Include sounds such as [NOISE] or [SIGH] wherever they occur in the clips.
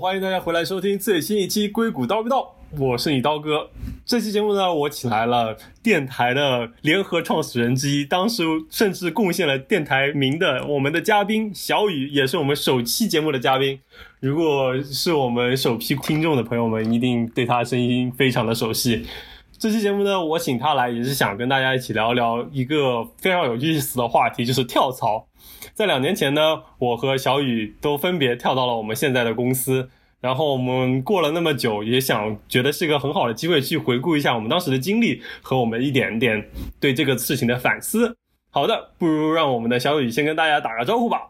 欢迎大家回来收听最新一期《硅谷叨逼叨》，我是你刀哥。这期节目呢，我请来了电台的联合创始人之一，当时甚至贡献了电台名的我们的嘉宾小雨，也是我们首期节目的嘉宾。如果是我们首批听众的朋友们，一定对他声音非常的熟悉。这期节目呢，我请他来也是想跟大家一起聊聊一个非常有意思的话题，就是跳槽。在两年前呢，我和小雨都分别跳到了我们现在的公司，然后我们过了那么久，也想觉得是一个很好的机会去回顾一下我们当时的经历和我们一点点对这个事情的反思。好的，不如让我们的小雨先跟大家打个招呼吧。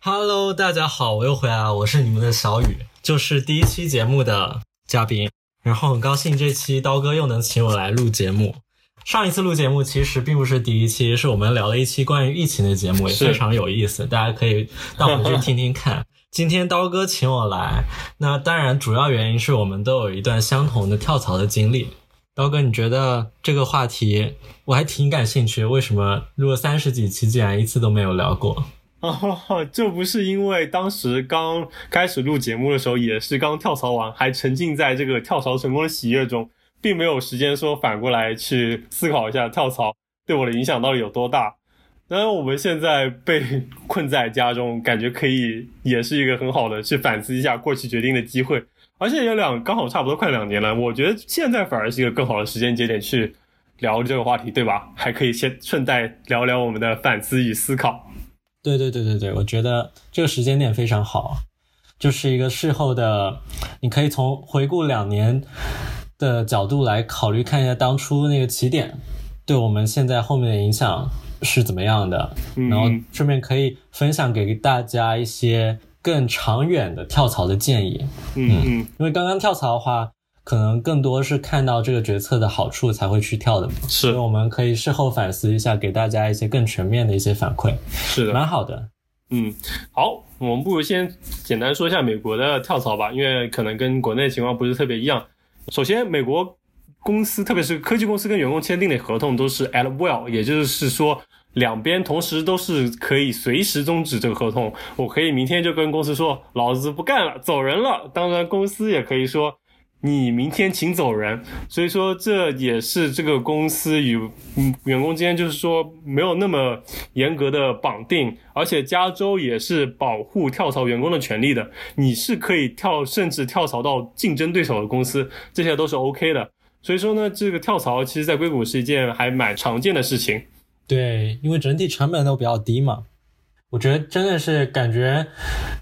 Hello，大家好，我又回来了，我是你们的小雨，就是第一期节目的嘉宾，然后很高兴这期刀哥又能请我来录节目。上一次录节目其实并不是第一期，是我们聊了一期关于疫情的节目，也非常有意思，大家可以到回去听听看。今天刀哥请我来，那当然主要原因是我们都有一段相同的跳槽的经历。刀哥，你觉得这个话题我还挺感兴趣，为什么录了三十几期，竟然一次都没有聊过？哦，这不是因为当时刚开始录节目的时候，也是刚跳槽完，还沉浸在这个跳槽成功的喜悦中。并没有时间说反过来去思考一下跳槽对我的影响到底有多大。当然，我们现在被困在家中，感觉可以也是一个很好的去反思一下过去决定的机会。而且也两刚好差不多快两年了，我觉得现在反而是一个更好的时间节点去聊这个话题，对吧？还可以先顺带聊聊我们的反思与思考。对对对对对，我觉得这个时间点非常好，就是一个事后的，你可以从回顾两年。的角度来考虑，看一下当初那个起点对我们现在后面的影响是怎么样的，然后顺便可以分享给大家一些更长远的跳槽的建议。嗯嗯，因为刚刚跳槽的话，可能更多是看到这个决策的好处才会去跳的嘛。是，所以我们可以事后反思一下，给大家一些更全面的一些反馈。是的，蛮好的。嗯，好，我们不如先简单说一下美国的跳槽吧，因为可能跟国内情况不是特别一样。首先，美国公司，特别是科技公司跟员工签订的合同都是 at will，也就是说，两边同时都是可以随时终止这个合同。我可以明天就跟公司说，老子不干了，走人了。当然，公司也可以说。你明天请走人，所以说这也是这个公司与嗯员工之间，就是说没有那么严格的绑定，而且加州也是保护跳槽员工的权利的，你是可以跳，甚至跳槽到竞争对手的公司，这些都是 OK 的。所以说呢，这个跳槽其实在硅谷是一件还蛮常见的事情。对，因为整体成本都比较低嘛。我觉得真的是感觉，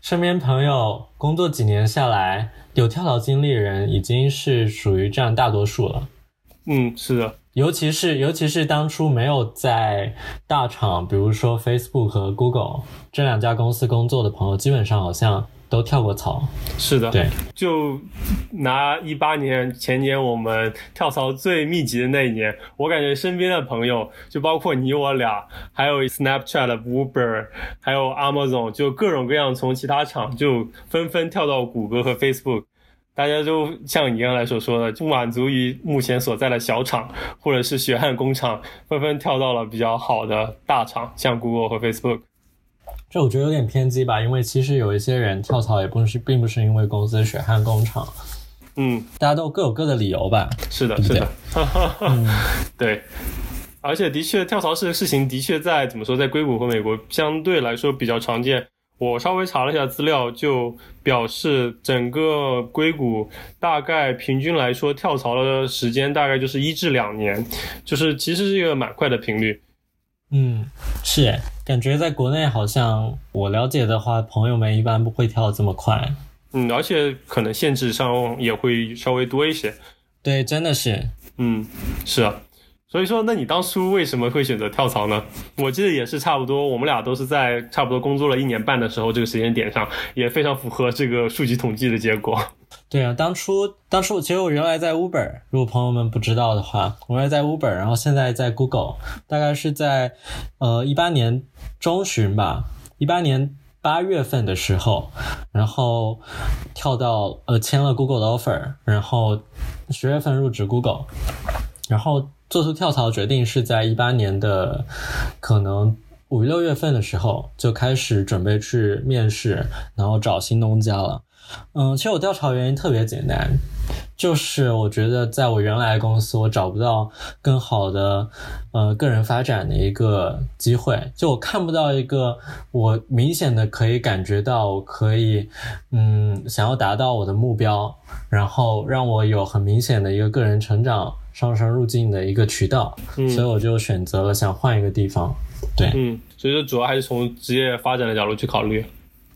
身边朋友工作几年下来，有跳槽经历的人已经是属于占大多数了。嗯，是的，尤其是尤其是当初没有在大厂，比如说 Facebook 和 Google 这两家公司工作的朋友，基本上好像。都跳过槽，是的，对，就拿一八年前年我们跳槽最密集的那一年，我感觉身边的朋友，就包括你我俩，还有 Snapchat、Uber，还有 Amazon，就各种各样从其他厂就纷纷跳到谷歌和 Facebook，大家都像你刚才所说的，不满足于目前所在的小厂或者是血汗工厂，纷纷跳到了比较好的大厂，像 Google 和 Facebook。这我觉得有点偏激吧，因为其实有一些人跳槽也不是，并不是因为公司血汗工厂，嗯，大家都各有各的理由吧。是的，是的，[LAUGHS] 对，而且的确跳槽这个事情的确在怎么说，在硅谷和美国相对来说比较常见。我稍微查了一下资料，就表示整个硅谷大概平均来说跳槽的时间大概就是一至两年，就是其实是一个蛮快的频率。嗯，是，感觉在国内好像我了解的话，朋友们一般不会跳这么快。嗯，而且可能限制上也会稍微多一些。对，真的是。嗯，是啊。所以说，那你当初为什么会选择跳槽呢？我记得也是差不多，我们俩都是在差不多工作了一年半的时候，这个时间点上，也非常符合这个数据统计的结果。对啊，当初当初其实我原来在 Uber，如果朋友们不知道的话，我原来在 Uber，然后现在在 Google，大概是在呃一八年中旬吧，一八年八月份的时候，然后跳到呃签了 Google 的 offer，然后十月份入职 Google，然后。做出跳槽决定是在一八年的，可能五六月份的时候就开始准备去面试，然后找新东家了。嗯，其实我调查原因特别简单，就是我觉得在我原来公司，我找不到更好的呃个人发展的一个机会，就我看不到一个我明显的可以感觉到我可以嗯想要达到我的目标，然后让我有很明显的一个个人成长上升路径的一个渠道，所以我就选择了想换一个地方。对，嗯，所以说主要还是从职业发展的角度去考虑。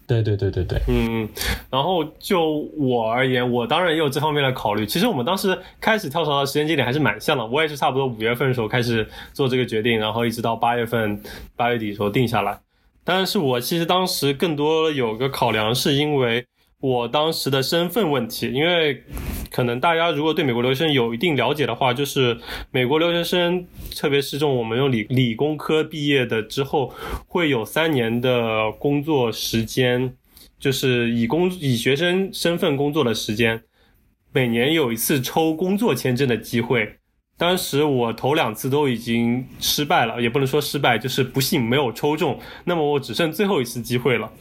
对对对对对，嗯，然后就我而言，我当然也有这方面的考虑。其实我们当时开始跳槽的时间节点还是蛮像的，我也是差不多五月份的时候开始做这个决定，然后一直到八月份八月底的时候定下来。但是我其实当时更多有个考量，是因为。我当时的身份问题，因为可能大家如果对美国留学生有一定了解的话，就是美国留学生，特别是这种我们用理理工科毕业的之后，会有三年的工作时间，就是以工以学生身份工作的时间，每年有一次抽工作签证的机会。当时我头两次都已经失败了，也不能说失败，就是不幸没有抽中。那么我只剩最后一次机会了。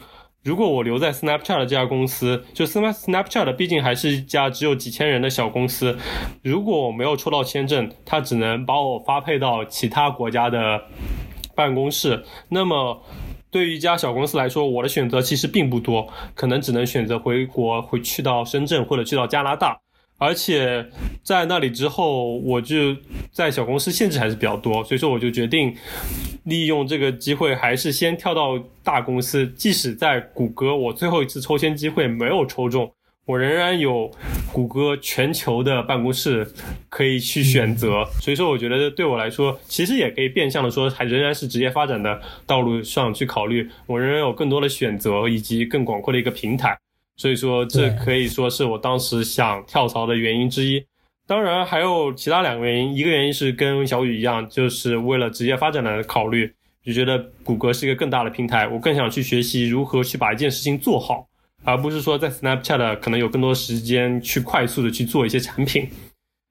如果我留在 Snapchat 这家公司，就 Snapchat 毕竟还是一家只有几千人的小公司。如果我没有抽到签证，他只能把我发配到其他国家的办公室。那么，对于一家小公司来说，我的选择其实并不多，可能只能选择回国，回去到深圳或者去到加拿大。而且在那里之后，我就在小公司限制还是比较多，所以说我就决定利用这个机会，还是先跳到大公司。即使在谷歌，我最后一次抽签机会没有抽中，我仍然有谷歌全球的办公室可以去选择。所以说，我觉得对我来说，其实也可以变相的说，还仍然是职业发展的道路上去考虑，我仍然有更多的选择以及更广阔的一个平台。所以说，这可以说是我当时想跳槽的原因之一。当然，还有其他两个原因。一个原因是跟小雨一样，就是为了职业发展的考虑，就觉得谷歌是一个更大的平台，我更想去学习如何去把一件事情做好，而不是说在 Snapchat 可能有更多时间去快速的去做一些产品。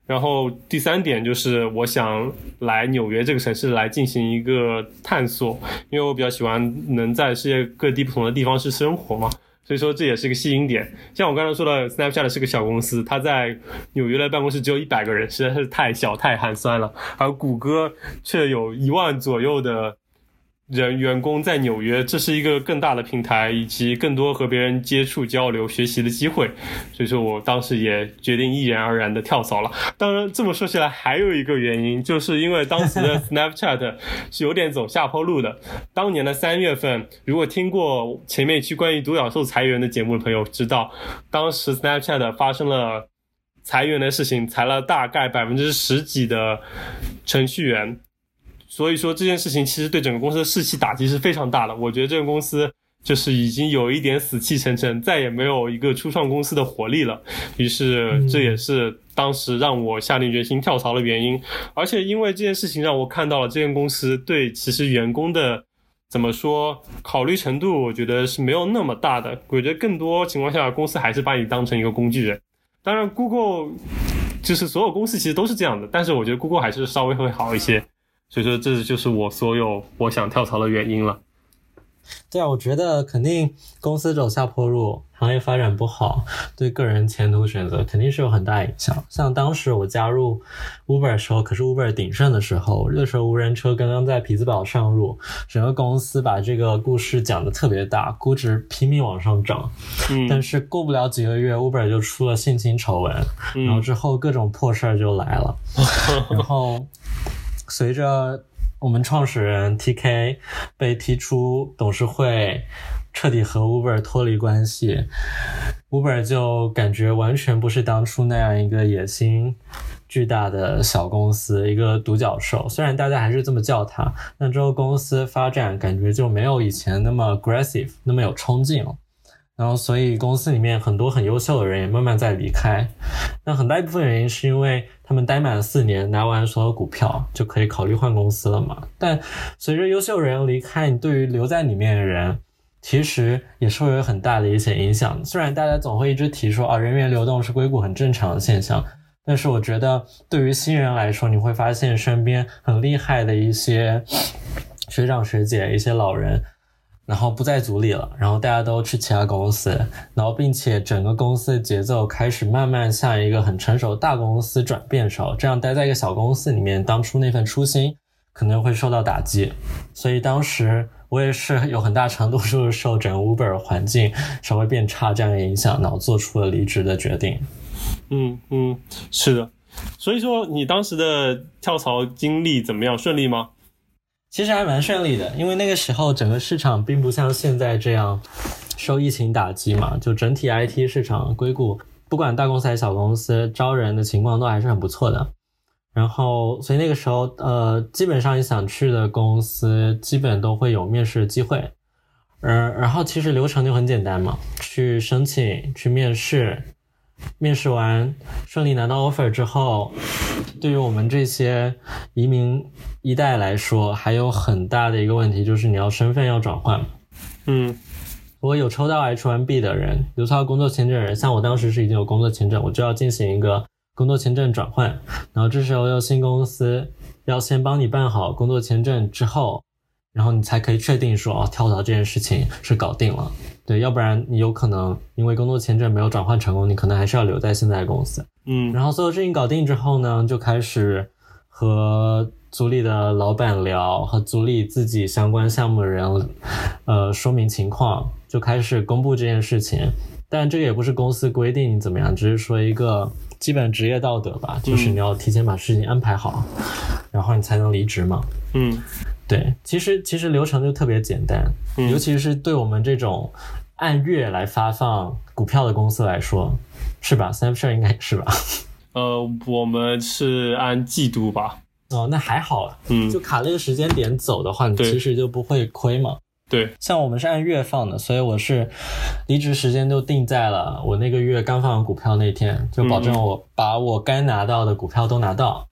然后第三点就是我想来纽约这个城市来进行一个探索，因为我比较喜欢能在世界各地不同的地方去生活嘛。所以说这也是一个吸引点。像我刚才说的，Snapchat 是个小公司，它在纽约的办公室只有一百个人，实在是太小太寒酸了。而谷歌却有一万左右的。人员工在纽约，这是一个更大的平台，以及更多和别人接触、交流、学习的机会。所以说我当时也决定毅然而然的跳槽了。当然，这么说起来，还有一个原因，就是因为当时的 [LAUGHS] Snapchat 是有点走下坡路的。当年的三月份，如果听过前面一期关于独角兽裁员的节目的朋友知道，当时 Snapchat 发生了裁员的事情，裁了大概百分之十几的程序员。所以说这件事情其实对整个公司的士气打击是非常大的。我觉得这个公司就是已经有一点死气沉沉，再也没有一个初创公司的活力了。于是这也是当时让我下定决心跳槽的原因。而且因为这件事情让我看到了这间公司对其实员工的怎么说考虑程度，我觉得是没有那么大的。我觉得更多情况下公司还是把你当成一个工具人。当然，Google 就是所有公司其实都是这样的，但是我觉得 Google 还是稍微会好一些。所以说，这就是我所有我想跳槽的原因了。对啊，我觉得肯定公司走下坡路，行业发展不好，[LAUGHS] 对个人前途选择肯定是有很大影响。像当时我加入 Uber 的时候，可是 Uber 鼎盛的时候，那时候无人车刚刚在匹兹堡上路，整个公司把这个故事讲的特别大，估值拼命往上涨。嗯，但是过不了几个月，Uber 就出了性侵丑闻，然后之后各种破事儿就来了，[LAUGHS] 然后。随着我们创始人 TK 被踢出董事会，彻底和 Uber 脱离关系，Uber 就感觉完全不是当初那样一个野心巨大的小公司，一个独角兽。虽然大家还是这么叫它，但之后公司发展感觉就没有以前那么 aggressive，那么有冲劲了。然后，所以公司里面很多很优秀的人也慢慢在离开。那很大一部分原因是因为他们待满四年，拿完所有股票就可以考虑换公司了嘛。但随着优秀人离开，你对于留在里面的人，其实也是会有很大的一些影响。虽然大家总会一直提说啊，人员流动是硅谷很正常的现象，但是我觉得对于新人来说，你会发现身边很厉害的一些。学长学姐一些老人，然后不在组里了，然后大家都去其他公司，然后并且整个公司的节奏开始慢慢向一个很成熟大公司转变时候，这样待在一个小公司里面，当初那份初心可能会受到打击，所以当时我也是有很大程度就是受整个 Uber 环境稍微变差这样的影响，然后做出了离职的决定。嗯嗯，是的。所以说，你当时的跳槽经历怎么样？顺利吗？其实还蛮顺利的，因为那个时候整个市场并不像现在这样受疫情打击嘛，就整体 IT 市场硅谷，不管大公司还是小公司，招人的情况都还是很不错的。然后，所以那个时候，呃，基本上你想去的公司，基本都会有面试机会。嗯，然后其实流程就很简单嘛，去申请，去面试。面试完顺利拿到 offer 之后，对于我们这些移民一代来说，还有很大的一个问题就是你要身份要转换。嗯，如果有抽到 H1B 的人，有抽到工作签证人，像我当时是已经有工作签证，我就要进行一个工作签证转换。然后这时候要新公司要先帮你办好工作签证之后，然后你才可以确定说哦，跳槽这件事情是搞定了。对，要不然你有可能因为工作签证没有转换成功，你可能还是要留在现在的公司。嗯，然后所有事情搞定之后呢，就开始和组里的老板聊，和组里自己相关项目的人，呃，说明情况，就开始公布这件事情。但这个也不是公司规定你怎么样，只是说一个基本职业道德吧，就是你要提前把事情安排好，然后你才能离职嘛。嗯。对，其实其实流程就特别简单，尤其是对我们这种按月来发放股票的公司来说，是吧？Snapshot 应该是吧？呃，我们是按季度吧。[LAUGHS] 哦，那还好，嗯，就卡那个时间点走的话，你其实就不会亏嘛。对，像我们是按月放的，所以我是离职时间就定在了我那个月刚放完股票那天，就保证我把我该拿到的股票都拿到，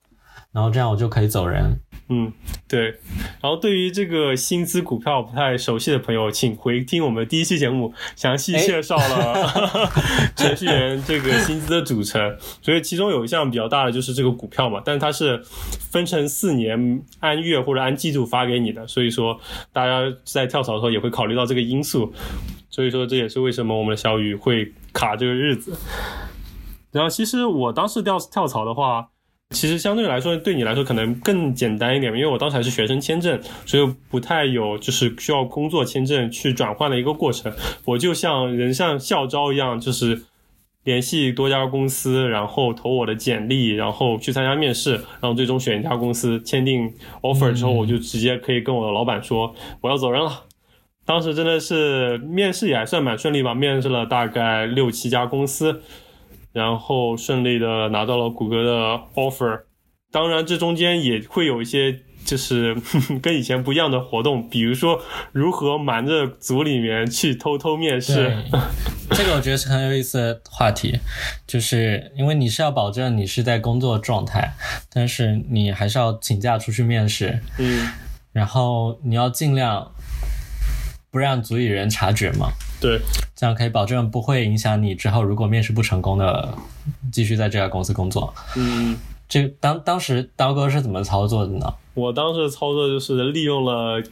然后这样我就可以走人。嗯，对。然后对于这个薪资股票不太熟悉的朋友，请回听我们第一期节目，详细介绍了 [LAUGHS] 程序员这个薪资的组成。所以其中有一项比较大的就是这个股票嘛，但是它是分成四年按月或者按季度发给你的，所以说大家在跳槽的时候也会考虑到这个因素。所以说这也是为什么我们的小雨会卡这个日子。然后其实我当时跳跳槽的话。其实相对来说，对你来说可能更简单一点，因为我当时还是学生签证，所以不太有就是需要工作签证去转换的一个过程。我就像人像校招一样，就是联系多家公司，然后投我的简历，然后去参加面试，然后最终选一家公司签订 offer 之后，我就直接可以跟我的老板说我要走人了。当时真的是面试也还算蛮顺利吧，面试了大概六七家公司。然后顺利的拿到了谷歌的 offer，当然这中间也会有一些就是 [LAUGHS] 跟以前不一样的活动，比如说如何瞒着组里面去偷偷面试。这个我觉得是很有意思的话题，就是因为你是要保证你是在工作状态，但是你还是要请假出去面试。嗯，然后你要尽量不让组里人察觉嘛。对，这样可以保证不会影响你之后如果面试不成功的继续在这家公司工作。嗯，这当当时刀哥是怎么操作的呢？我当时操作就是利用了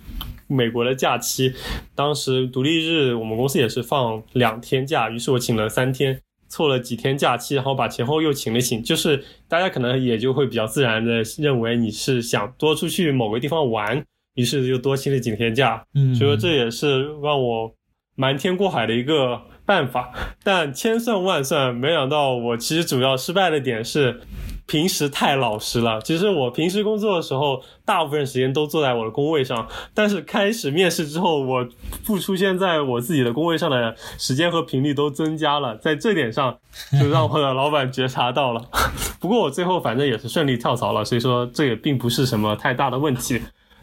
美国的假期，当时独立日我们公司也是放两天假，于是我请了三天，凑了几天假期，然后把前后又请了请，就是大家可能也就会比较自然的认为你是想多出去某个地方玩，于是就多请了几天假。嗯，所以说这也是让我。瞒天过海的一个办法，[LAUGHS] 但千算万算，没想到我其实主要失败的点是平时太老实了。其实我平时工作的时候，大部分时间都坐在我的工位上，但是开始面试之后，我不出现在我自己的工位上的时间和频率都增加了，在这点上就让我的老板觉察到了。[LAUGHS] 不过我最后反正也是顺利跳槽了，所以说这也并不是什么太大的问题。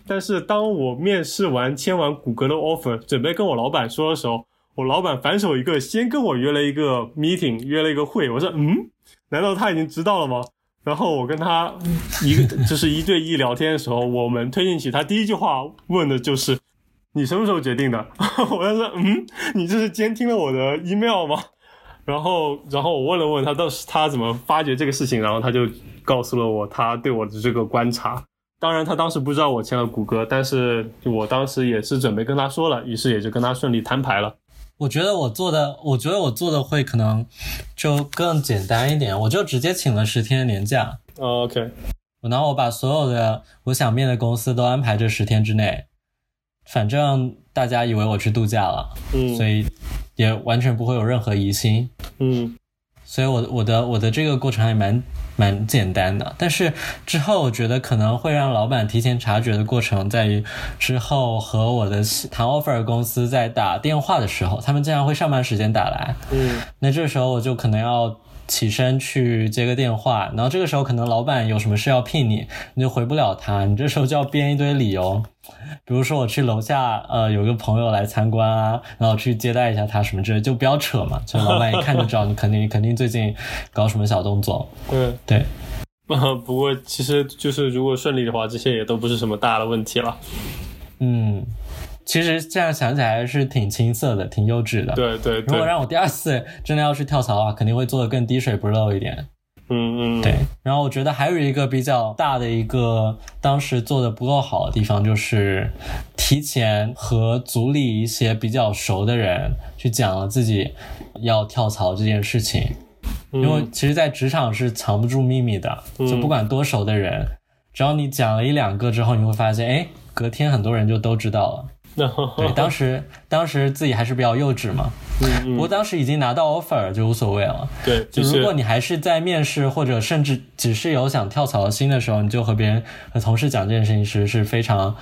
但是当我面试完签完谷歌的 offer，准备跟我老板说的时候，我老板反手一个，先跟我约了一个 meeting，约了一个会。我说，嗯，难道他已经知道了吗？然后我跟他一个 [LAUGHS] 就是一对一聊天的时候，我们推进去，他第一句话问的就是你什么时候决定的？[LAUGHS] 我就说，嗯，你这是监听了我的 email 吗？然后，然后我问了问他，到时他怎么发觉这个事情，然后他就告诉了我他对我的这个观察。当然他当时不知道我签了谷歌，但是我当时也是准备跟他说了，于是也就跟他顺利摊牌了。我觉得我做的，我觉得我做的会可能就更简单一点，我就直接请了十天的年假。哦 OK，然后我把所有的我想面的公司都安排这十天之内，反正大家以为我去度假了，嗯，所以也完全不会有任何疑心。嗯所以我我的我的这个过程还蛮蛮简单的，但是之后我觉得可能会让老板提前察觉的过程在于，之后和我的谈 offer 公司在打电话的时候，他们经常会上班时间打来，嗯。那这时候我就可能要起身去接个电话，然后这个时候可能老板有什么事要聘你，你就回不了他，你这时候就要编一堆理由，比如说我去楼下，呃，有个朋友来参观啊，然后去接待一下他什么之类，就不要扯嘛，就老板一看就知道你肯定肯定最近搞什么小动作，对。对。啊，[LAUGHS] 不过其实就是如果顺利的话，这些也都不是什么大的问题了。嗯，其实这样想起来是挺青涩的，挺幼稚的。对对对，如果让我第二次真的要去跳槽的话，肯定会做的更滴水不漏一点。嗯嗯，对，然后我觉得还有一个比较大的一个当时做的不够好的地方，就是提前和组里一些比较熟的人去讲了自己要跳槽这件事情，嗯，因为其实，在职场是藏不住秘密的，就不管多熟的人，只要你讲了一两个之后，你会发现，哎，隔天很多人就都知道了。对，[LAUGHS] 当时当时自己还是比较幼稚嘛，嗯嗯，不过当时已经拿到 offer 就无所谓了。对，就就是如果你还是在面试或者甚至只是有想跳槽的心的时候，你就和别人和同事讲这件事情其实是非常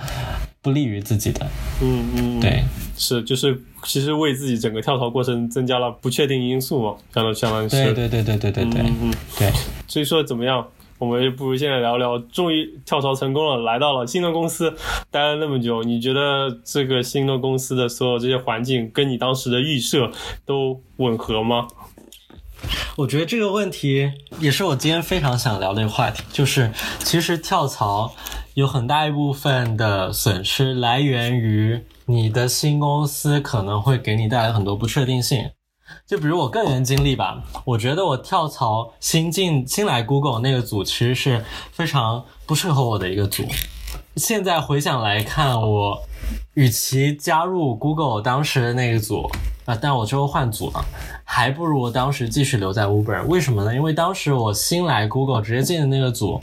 不利于自己的。嗯嗯，对，是就是其实为自己整个跳槽过程增加了不确定因素嘛，相当相当于是，对对对对对对对嗯嗯，对。所以说怎么样？我们不如现在聊聊，终于跳槽成功了，来到了新的公司，待了那么久，你觉得这个新的公司的所有这些环境跟你当时的预设都吻合吗？我觉得这个问题也是我今天非常想聊的一个话题，就是其实跳槽有很大一部分的损失来源于你的新公司可能会给你带来很多不确定性。就比如我个人经历吧，我觉得我跳槽新进新来 Google 那个组其实是非常不适合我的一个组。现在回想来看，我与其加入 Google 当时的那个组啊，但我之后换组了，还不如我当时继续留在 Uber。为什么呢？因为当时我新来 Google 直接进的那个组。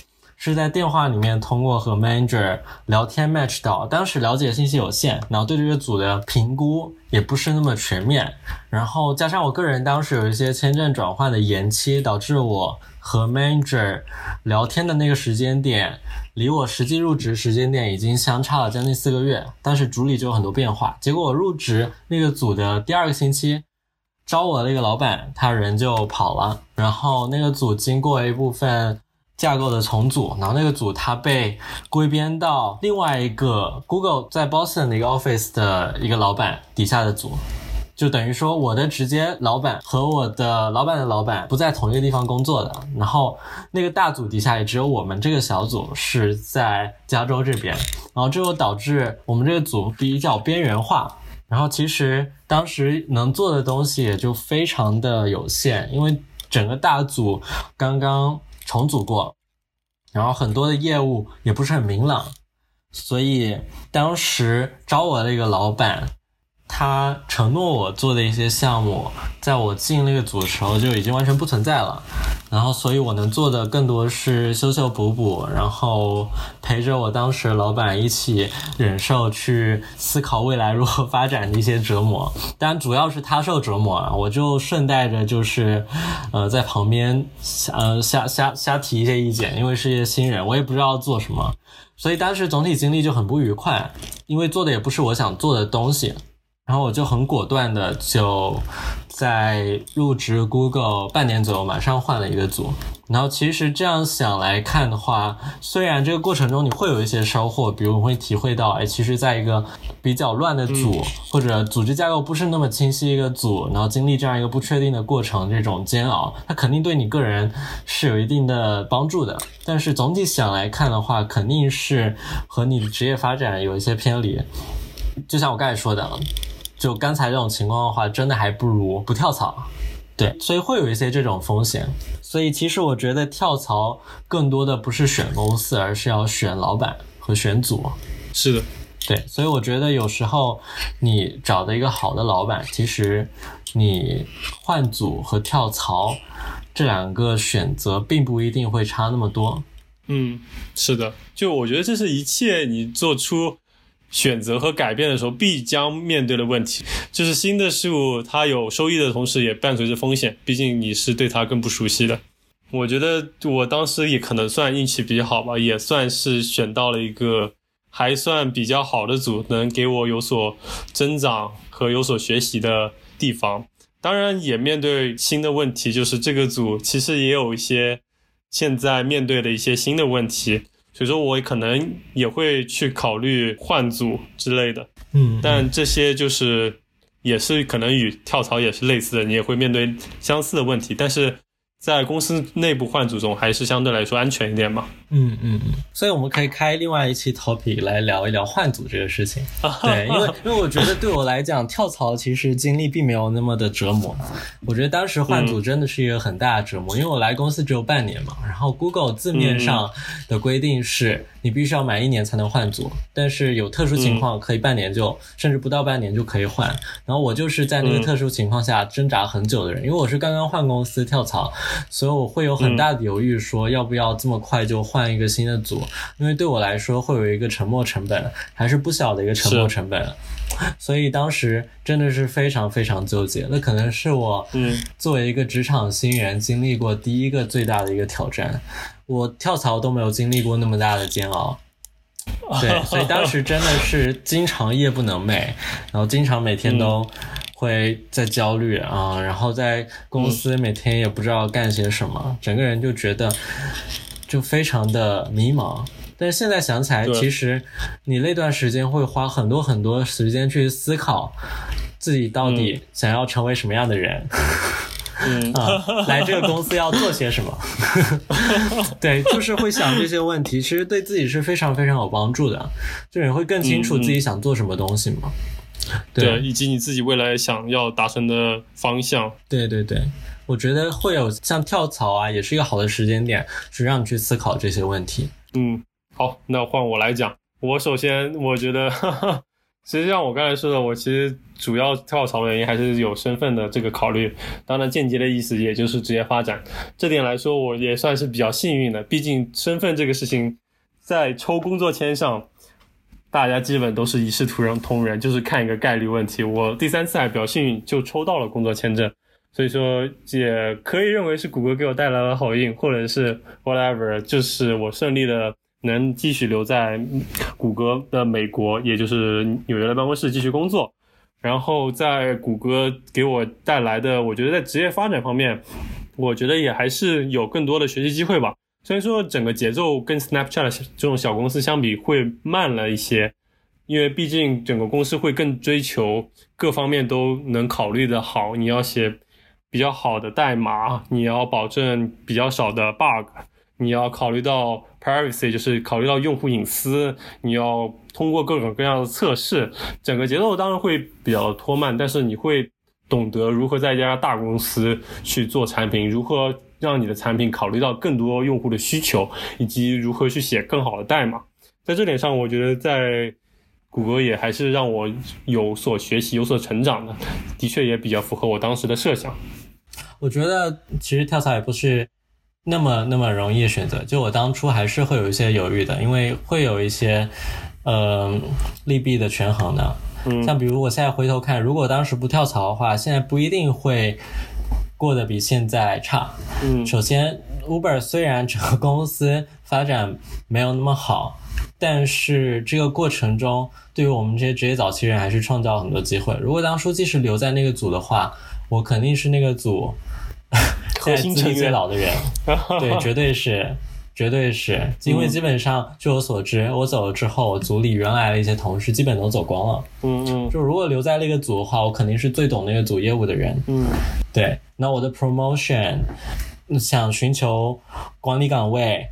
是在电话里面通过和 manager 聊天 match 到，当时了解信息有限，然后对这个组的评估也不是那么全面，然后加上我个人当时有一些签证转换的延期，导致我和 manager 聊天的那个时间点，离我实际入职时间点已经相差了将近四个月，但是组里就有很多变化，结果我入职那个组的第二个星期。招我的那个老板，他人就跑了，然后那个组经过一部分架构的重组，然后那个组它被归编到另外一个 Google 在 Boston 的一个 office 的一个老板底下的组，就等于说我的直接老板和我的老板的老板不在同一个地方工作的，然后那个大组底下也只有我们这个小组是在加州这边，然后这就导致我们这个组比较边缘化。然后其实当时能做的东西也就非常的有限，因为整个大组刚刚重组过，然后很多的业务也不是很明朗，所以当时招我的一个老板，他承诺我做的一些项目，在我进那个组的时候就已经完全不存在了。然后，所以我能做的更多是修修补补，然后陪着我当时老板一起忍受去思考未来如何发展的一些折磨。当然，主要是他受折磨啊，我就顺带着就是，呃，在旁边呃瞎瞎瞎提一些意见，因为是一些新人，我也不知道做什么，所以当时总体经历就很不愉快，因为做的也不是我想做的东西。然后我就很果断的就在入职 Google 半年左右，马上换了一个组。然后其实这样想来看的话，虽然这个过程中你会有一些收获，比如会体会到，哎，其实在一个比较乱的组、或者组织架构不是那么清晰一个组，然后经历这样一个不确定的过程，这种煎熬，它肯定对你个人是有一定的帮助的。但是总体想来看的话，肯定是和你的职业发展有一些偏离。就像我刚才说的。就刚才这种情况的话，真的还不如不跳槽。对，所以会有一些这种风险。所以其实我觉得跳槽更多的不是选公司，而是要选老板和选组。是的，对，所以我觉得有时候你找的一个好的老板，其实你换组和跳槽这两个选择并不一定会差那么多。嗯，是的，就我觉得这是一切你做出选择和改变的时候必将面对的问题。就是新的事物它有收益的同时，也伴随着风险，毕竟你是对它更不熟悉的。我觉得我当时也可能算运气比较好吧，也算是选到了一个还算比较好的组，能给我有所增长和有所学习的地方。当然，也面对新的问题，就是这个组其实也有一些现在面对的一些新的问题，所以说我可能也会去考虑换组之类的。嗯，但这些就是也是可能与跳槽也是类似的，你也会面对相似的问题，但是。在公司内部换组中，还是相对来说安全一点嘛？嗯嗯嗯，所以我们可以开另外一期 topic 来聊一聊换组这个事情。对，因为 [LAUGHS] 因为我觉得对我来讲，跳槽其实经历并没有那么的折磨。我觉得当时换组真的是一个很大的折磨，因为我来公司只有半年嘛。然后 Google 字面上的规定是你必须要满一年才能换组，但是有特殊情况可以半年就甚至不到半年就可以换。然后我就是在那个特殊情况下挣扎很久的人，因为我是刚刚换公司跳槽。所以我会有很大的犹豫，说要不要这么快就换一个新的组，因为对我来说会有一个沉没成本，还是不小的一个沉没成本。所以当时真的是非常非常纠结，那可能是我作为一个职场新人经历过第一个最大的一个挑战。我跳槽都没有经历过那么大的煎熬，对，所以当时真的是经常夜不能寐，然后经常每天都。会在焦虑啊，然后在公司每天也不知道干些什么，整个人就觉得就非常的迷茫。但是现在想起来，其实你那段时间会花很多很多时间去思考自己到底想要成为什么样的人，嗯 [LAUGHS] 啊，来这个公司要做些什么？[LAUGHS] 对，就是会想这些问题，其实对自己是非常非常有帮助的，就你会更清楚自己想做什么东西嘛。对，以及你自己未来想要达成的方向。对对对，我觉得会有像跳槽啊，也是一个好的时间点，是让你去思考这些问题。嗯，好，那换我来讲。我首先，我觉得，[LAUGHS] 实际上我刚才说的，我其实主要跳槽的原因还是有身份的这个考虑。当然，间接的意思也就是职业发展。这点来说，我也算是比较幸运的。毕竟身份这个事情，在抽工作签上。大家基本都是一视同仁，同仁就是看一个概率问题。我第三次还比较幸运，就抽到了工作签证，所以说也可以认为是谷歌给我带来了好运，或者是 whatever，就是我顺利的能继续留在谷歌的美国，也就是纽约的办公室继续工作。然后在谷歌给我带来的，我觉得在职业发展方面，我觉得也还是有更多的学习机会吧。虽然说整个节奏跟 Snapchat 这种小公司相比会慢了一些，因为毕竟整个公司会更追求各方面都能考虑的好。你要写比较好的代码，你要保证比较少的 bug，你要考虑到 privacy，就是考虑到用户隐私，你要通过各种各样的测试。整个节奏当然会比较拖慢，但是你会懂得如何在一家大公司去做产品，如何。让你的产品考虑到更多用户的需求，以及如何去写更好的代码，在这点上，我觉得在谷歌也还是让我有所学习、有所成长的，的确也比较符合我当时的设想。我觉得其实跳槽也不是那么那么容易选择，就我当初还是会有一些犹豫的，因为会有一些呃利弊的权衡的。嗯，像比如我现在回头看，如果当时不跳槽的话，现在不一定会。过得比现在差。嗯，首先，Uber 虽然整个公司发展没有那么好，但是这个过程中，对于我们这些职业早期人还是创造了很多机会。如果当初即使留在那个组的话，我肯定是那个组核心资历最老的人。[LAUGHS] 对，绝对是。绝对是因为基本上，据我所知，我走了之后，组里原来的一些同事基本都走光了。嗯嗯，就如果留在那个组的话，我肯定是最懂那个组业务的人。嗯，对。那我的 promotion，想寻求管理岗位，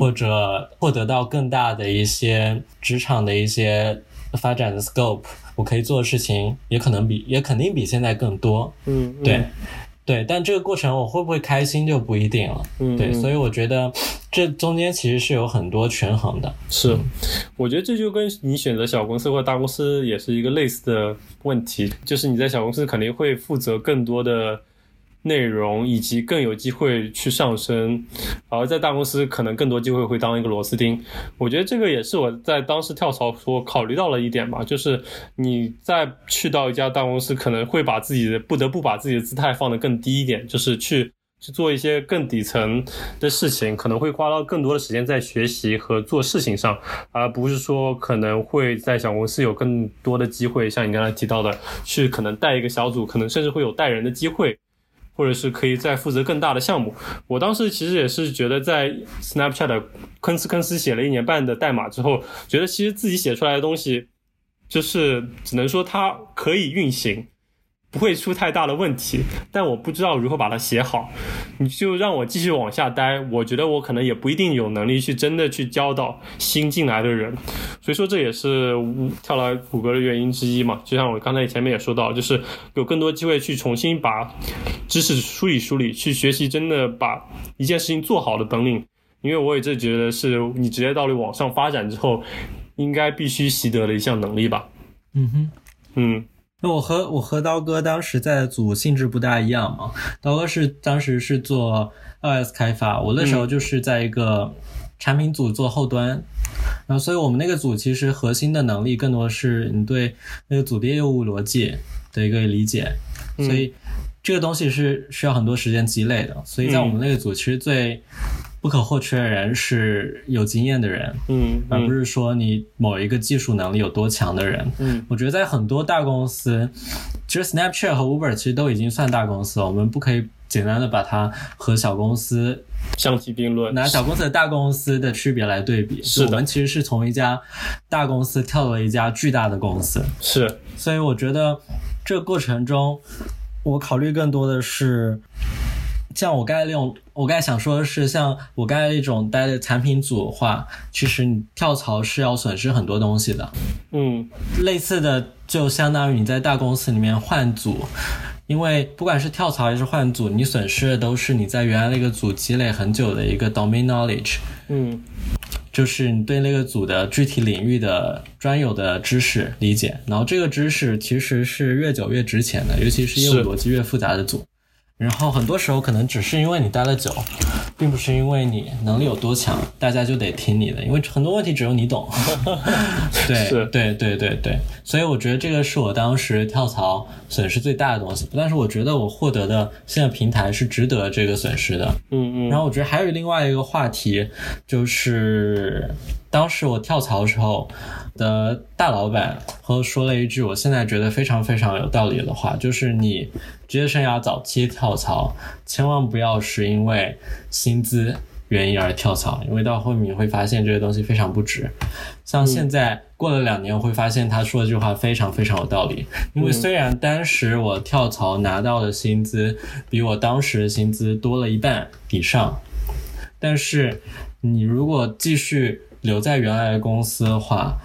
或者获得到更大的一些职场的一些发展的 scope，我可以做的事情也可能比，也肯定比现在更多。嗯，对。对，但这个过程我会不会开心就不一定了。嗯，对，嗯所以我觉得这中间其实是有很多权衡的。是，我觉得这就跟你选择小公司或大公司也是一个类似的问题，就是你在小公司肯定会负责更多的内容，以及更有机会去上升，而在大公司可能更多机会会当一个螺丝钉。我觉得这个也是我在当时跳槽所考虑到了一点吧，就是你再去到一家大公司，可能会把自己的不得不把自己的姿态放得更低一点，就是去。去做一些更底层的事情，可能会花到更多的时间在学习和做事情上，而不是说可能会在小公司有更多的机会，像你刚才提到的，去可能带一个小组，可能甚至会有带人的机会，或者是可以再负责更大的项目。我当时其实也是觉得，在 Snapchat 吭哧吭哧写了一年半的代码之后，觉得其实自己写出来的东西，就是只能说它可以运行。不会出太大的问题，但我不知道如何把它写好。你就让我继续往下待，我觉得我可能也不一定有能力去真的去教导新进来的人，所以说这也是跳来谷歌的原因之一嘛。就像我刚才前面也说到，就是有更多机会去重新把知识梳理梳理，去学习真的把一件事情做好的本领。因为我也这觉得是你职业道路往上发展之后，应该必须习得的一项能力吧。嗯哼。嗯那我和我和刀哥当时在的组性质不大一样嘛，刀哥是当时是做 iOS 开发，我那时候就是在一个产品组做后端，然后所以我们那个组其实核心的能力更多是你对那个组的业务逻辑的一个理解，嗯。所以这个东西是需要很多时间积累的，所以在我们那个组其实最不可或缺的人是有经验的人，嗯，而不是说你某一个技术能力有多强的人。嗯我觉得在很多大公司，其实 Snapchat 和 Uber 其实都已经算大公司了，我们不可以简单的把它和小公司相提并论。拿小公司和大公司的区别来对比。是的我们其实是从一家大公司跳到了一家巨大的公司，是，所以我觉得这个过程中，我考虑更多的是。像我刚才那种，我刚才想说的是，像我刚才那种待的产品组的话，其实你跳槽是要损失很多东西的。嗯类似的，就相当于你在大公司里面换组，因为不管是跳槽还是换组，你损失的都是你在原来那个组积累很久的一个 domain knowledge，嗯就是你对那个组的具体领域的专有的知识理解。然后这个知识其实是越久越值钱的，尤其是业务逻辑越复杂的组。然后很多时候可能只是因为你待了久，并不是因为你能力有多强，大家就得听你的，因为很多问题只有你懂。[LAUGHS] 对对对对对，所以我觉得这个是我当时跳槽损失最大的东西，但是我觉得我获得的现在平台是值得这个损失的。嗯嗯，然后我觉得还有另外一个话题，就是当时我跳槽的时候的大老板和我说了一句我现在觉得非常非常有道理的话，就是你职业生涯早期跳槽，千万不要是因为薪资原因而跳槽，因为到后面你会发现这些东西非常不值。像现在过了两年，我会发现他说的这句话非常非常有道理。因为虽然当时我跳槽拿到的薪资比我当时的薪资多了一半以上，但是你如果继续留在原来的公司的话，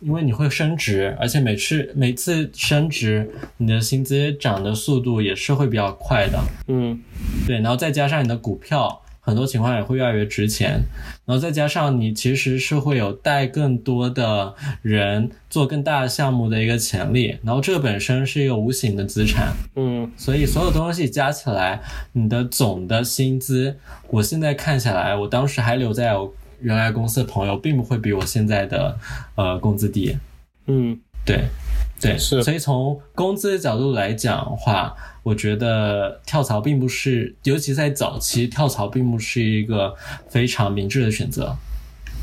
因为你会升职，而且每次每次升职，你的薪资涨的速度也是会比较快的。嗯。对，然后再加上你的股票，很多情况也会越来越值钱，然后再加上你其实是会有带更多的人做更大的项目的一个潜力，然后这个本身是一个无形的资产，嗯。所以所有东西加起来，你的总的薪资，我现在看下来，我当时还留在我原来公司的朋友，并不会比我现在的呃工资低。嗯对，对，是所以从工资的角度来讲的话，我觉得跳槽并不是，尤其在早期，跳槽并不是一个非常明智的选择。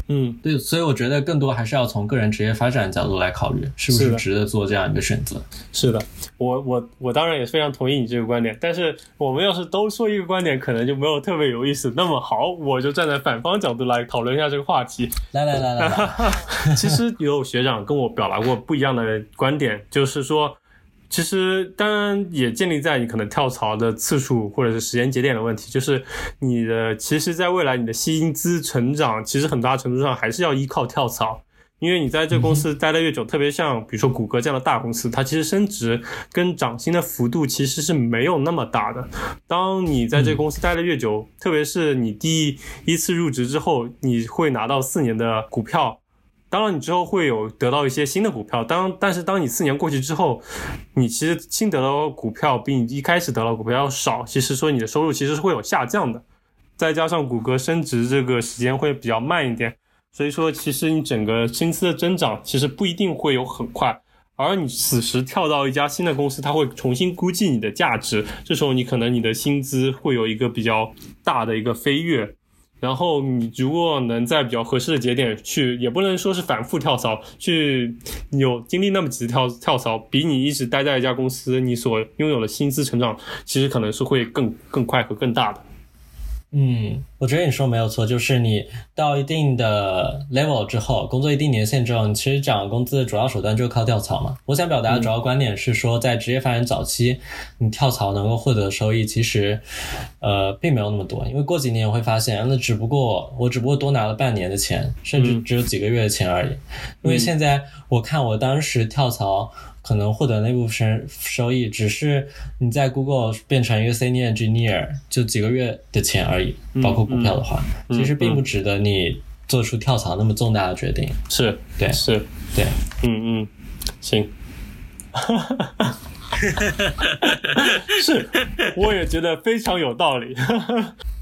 嗯，对，所以我觉得更多还是要从个人职业发展角度来考虑，是不是值得做这样一个选择。是的，我我我当然也非常同意你这个观点，但是我们要是都说一个观点，可能就没有特别有意思。那么好，我就站在反方角度来讨论一下这个话题。来来来来来，[LAUGHS] 其实有学长跟我表达过不一样的观点，就是说，其实当然也建立在你可能跳槽的次数或者是时间节点的问题，就是你的其实在未来你的薪资成长，其实很大程度上还是要依靠跳槽。因为你在这公司待的越久，特别像比如说谷歌这样的大公司，它其实升职跟涨薪的幅度其实是没有那么大的。当你在这公司待的越久，特别是你第一次入职之后，你会拿到四年的股票。当然，你之后会有得到一些新的股票。当但是当你四年过去之后，你其实新得到股票比你一开始得到股票要少，其实说你的收入其实是会有下降的。再加上谷歌升职这个时间会比较慢一点。所以说，其实你整个薪资的增长其实不一定会有很快，而你此时跳到一家新的公司，它会重新估计你的价值，这时候你可能你的薪资会有一个比较大的一个飞跃。然后你如果能在比较合适的节点去，也不能说是反复跳槽，去有经历那么几次跳跳槽，比你一直待在一家公司，你所拥有的薪资成长，其实可能是会更更快和更大的。嗯，我觉得你说没有错，就是你到一定的 level 之后，工作一定年限之后，你其实涨工资的主要手段就是靠跳槽嘛。我想表达的主要观点是说，在职业发展早期，你跳槽能够获得的收益，其实呃并没有那么多，因为过几年会发现，那只不过我只不过多拿了半年的钱，甚至只有几个月的钱而已。因为现在我看我当时跳槽。可能获得那部分收益，只是你在 Google 变成一个 Senior Engineer 就几个月的钱而已，包括股票的话，其实并不值得你做出跳槽那么重大的决定。是对，是对，嗯嗯，行，[LAUGHS] [LAUGHS] 是，我也觉得非常有道理。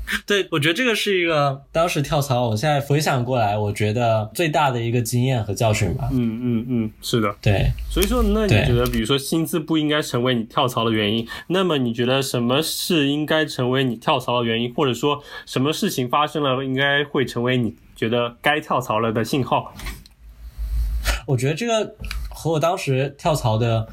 [LAUGHS] 对，我觉得这个是一个当时跳槽，我现在回想过来，我觉得最大的一个经验和教训吧。嗯嗯嗯，是的，对。所以说，那你觉得，比如说薪资不应该成为你跳槽的原因，那么你觉得什么是应该成为你跳槽的原因，或者说什么事情发生了，应该会成为你觉得该跳槽了的信号？[LAUGHS] 我觉得这个和我当时跳槽的。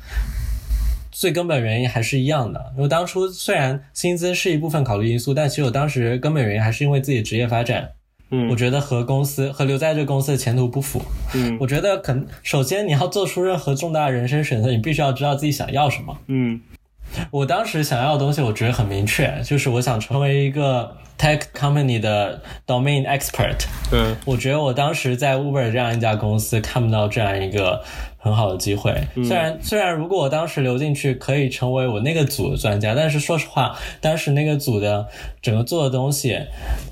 最根本原因还是一样的，因为当初虽然薪资是一部分考虑因素，但其实我当时根本原因还是因为自己职业发展。嗯，我觉得和公司和留在这个公司的前途不符。嗯，我觉得可能首先你要做出任何重大人生选择，你必须要知道自己想要什么。嗯，我当时想要的东西，我觉得很明确，就是我想成为一个 tech company 的 domain expert。嗯，我觉得我当时在 Uber 这样一家公司看不到这样一个。很好的机会，虽然虽然如果我当时留进去可以成为我那个组的专家，但是说实话，当时那个组的整个做的东西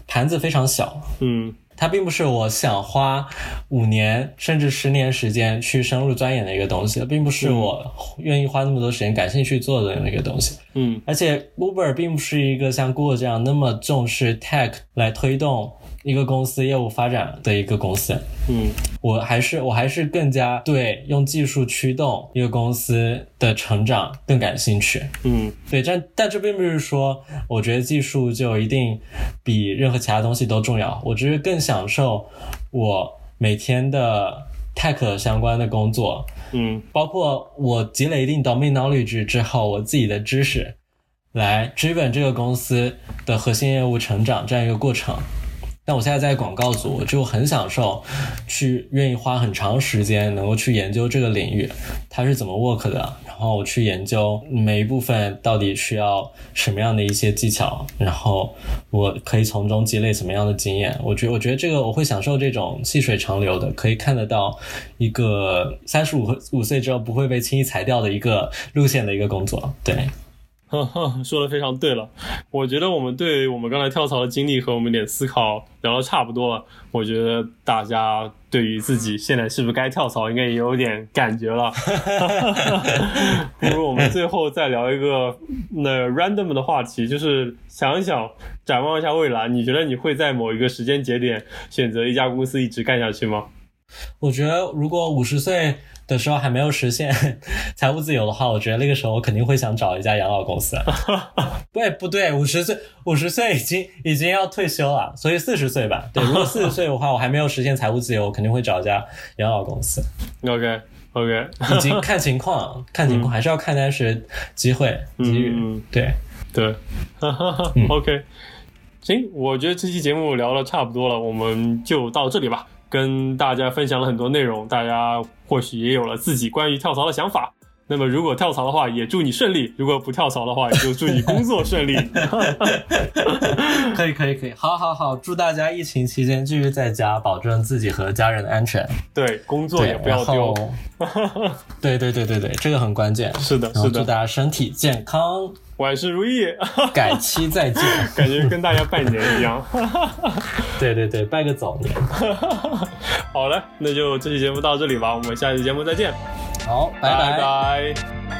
盘子非常小，嗯，它并不是我想花五年甚至十年时间去深入钻研的一个东西，并不是我愿意花那么多时间感兴趣做的那个东西，嗯，而且 Uber 并不是一个像 Google 这样那么重视 tech 来推动。一个公司业务发展的一个公司，嗯，我还是我还是更加对用技术驱动一个公司的成长更感兴趣，嗯，对，但但这并不是说我觉得技术就一定比任何其他东西都重要，我只是更享受我每天的 tech 相关的工作，嗯，包括我积累一定 domain knowledge 之后，我自己的知识来追本这个公司的核心业务成长这样一个过程。但我现在在广告组，我就很享受，去愿意花很长时间，能够去研究这个领域，它是怎么 work 的，然后去研究每一部分到底需要什么样的一些技巧，然后我可以从中积累什么样的经验。我觉我觉得这个我会享受这种细水长流的，可以看得到一个三十五五岁之后不会被轻易裁掉的一个路线的一个工作。对。[LAUGHS] 说的非常对了，我觉得我们对我们刚才跳槽的经历和我们点思考聊的差不多了。我觉得大家对于自己现在是不是该跳槽，应该也有点感觉了。[LAUGHS] 不如我们最后再聊一个那 random 的话题，就是想一想，展望一下未来，你觉得你会在某一个时间节点选择一家公司一直干下去吗？我觉得如果五十岁。的时候还没有实现 [LAUGHS] 财务自由的话，我觉得那个时候我肯定会想找一家养老公司。[LAUGHS] 对不对？五十岁，五十岁已经已经要退休了，所以四十岁吧。对，如果四十岁的话，我还没有实现财务自由，我肯定会找一家养老公司。OK OK，已经看情况，看情况，还是要看当时机会机遇。对对，[LAUGHS] OK，行，我觉得这期节目聊的差不多了，我们就到这里吧。跟大家分享了很多内容，大家或许也有了自己关于跳槽的想法。那么如果跳槽的话，也祝你顺利；如果不跳槽的话，也就祝你工作顺利。[LAUGHS] 可以可以可以，好好好，祝大家疫情期间继续在家，保证自己和家人的安全。对，工作也不要丢。对 [LAUGHS] 对对对对，这个很关键。是的，是的。祝大家身体健康，万事如意。改期再见，感觉跟大家拜年一样。[LAUGHS] 对对对，拜个早年。好了，那就这期节目到这里吧，我们下期节目再见。好，拜拜。